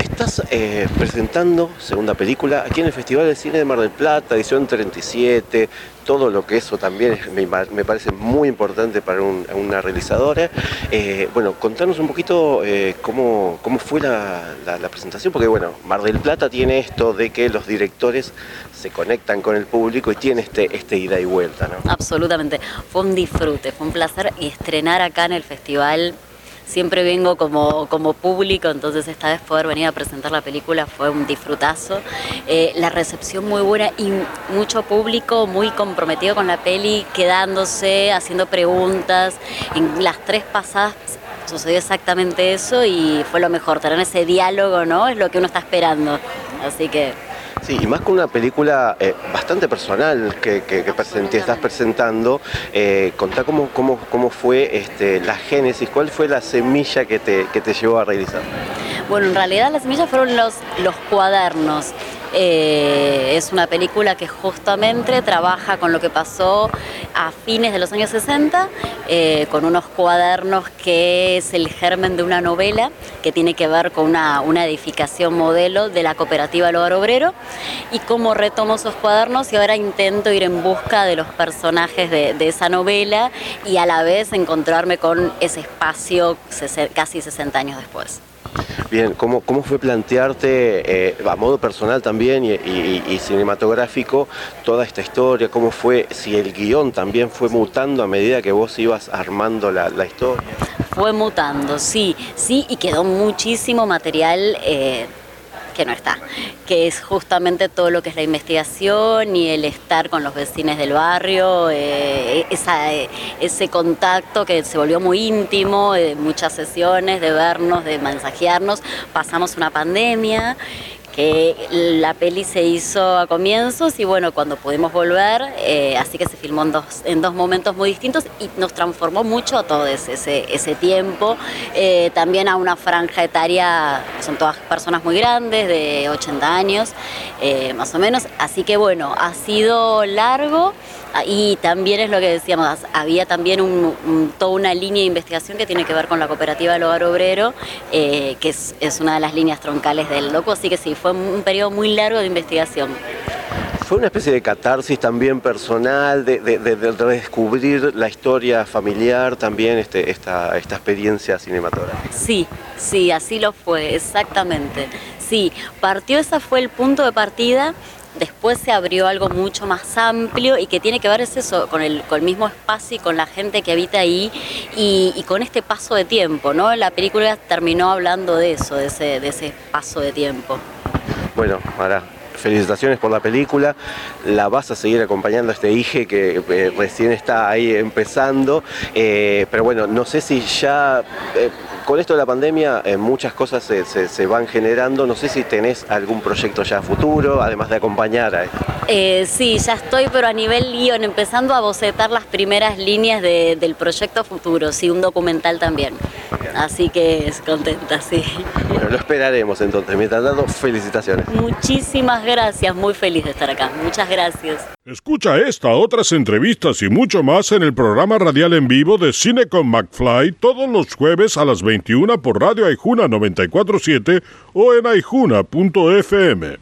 Estás eh, presentando segunda película aquí en el Festival de Cine de Mar del Plata, edición 37, todo lo que eso también me, me parece muy importante para un- una realizadora. Eh, bueno, contanos un poquito eh, cómo, cómo fue la, la- presentación, porque bueno, Mar del Plata tiene esto de que los directores se conectan con el público y tiene este, este ida y vuelta, ¿no? Absolutamente. Fue un disfrute, fue un placer estrenar acá en el festival. Siempre vengo como, como público, entonces esta vez poder venir a presentar la película fue un disfrutazo. Eh, la recepción muy buena y mucho público muy comprometido con la peli, quedándose, haciendo preguntas. En las tres pasadas sucedió exactamente eso y fue lo mejor, tener ese diálogo, ¿no? Es lo que uno está esperando. Así que Sí, y más con una película eh, bastante personal que, que, estás presentando, eh, contá cómo, cómo, cómo fue este, la génesis, cuál fue la semilla que te, que te llevó a realizar. Bueno, en realidad las semillas fueron los, los cuadernos. Eh, es una película que justamente trabaja con lo que pasó a fines de los años 60, eh, con unos cuadernos que es el germen de una novela que tiene que ver con una, edificación modelo de la cooperativa El Hogar Obrero y cómo retomo esos cuadernos y ahora intento ir en busca de los personajes de, esa novela y a la vez encontrarme con ese espacio casi 60 años después. Bien, ¿cómo, cómo fue plantearte eh, a modo personal también y, y- cinematográfico toda esta historia? ¿Cómo fue, si el guion también fue mutando a medida que vos ibas armando la, la historia? Fue mutando, sí, sí, y quedó muchísimo material eh, que no está, que es justamente todo lo que es la investigación y el estar con los vecinos del barrio, eh, eh, ese contacto que se volvió muy íntimo, eh, muchas sesiones de vernos, de mensajearnos, pasamos una pandemia que la peli se hizo a comienzos y bueno, cuando pudimos volver, eh, así que se filmó en dos, en dos momentos muy distintos y nos transformó mucho todo ese, tiempo, Eh, también a una franja etaria, son todas personas muy grandes, de 80 años, eh, más o menos, así que bueno, ha sido largo. ah, Y también es lo que decíamos, había también toda una línea de investigación que tiene que ver con la cooperativa del hogar obrero, que es, una de las líneas troncales del loco, así que sí, un periodo muy largo de investigación. Fue una especie de catarsis también personal, de, de- de- de redescubrir la historia familiar, también este, esta, esta experiencia cinematográfica. Sí, sí, así lo fue, exactamente. Sí, partió, ese fue el punto de partida. Después se abrió algo mucho más amplio y que tiene que ver es eso, con el, con el mismo espacio y con la gente que habita ahí y, y con este paso de tiempo, ¿no? La película terminó hablando de eso, de ese, de ese paso de tiempo. Bueno, Mara, felicitaciones por la película. La vas a seguir acompañando a este hije que eh, recién está ahí empezando. Eh, pero bueno, no sé si ya eh, con esto de la pandemia eh, muchas cosas se, se- se van generando. No sé si tenés algún proyecto ya a futuro, además de acompañar a esto. Eh, sí, ya estoy, pero a nivel guion, empezando a bocetar las primeras líneas de- del proyecto futuro, sí, un documental también. Así que es contenta, sí. Bueno, lo esperaremos entonces. Mientras tanto, felicitaciones. Muchísimas gracias, muy feliz de estar acá. Muchas gracias. Escucha esta, otras entrevistas y mucho más en el programa radial en vivo de Cine con McFly todos los jueves a las 21 por Radio Aijuna 947 o en aijuna.fm.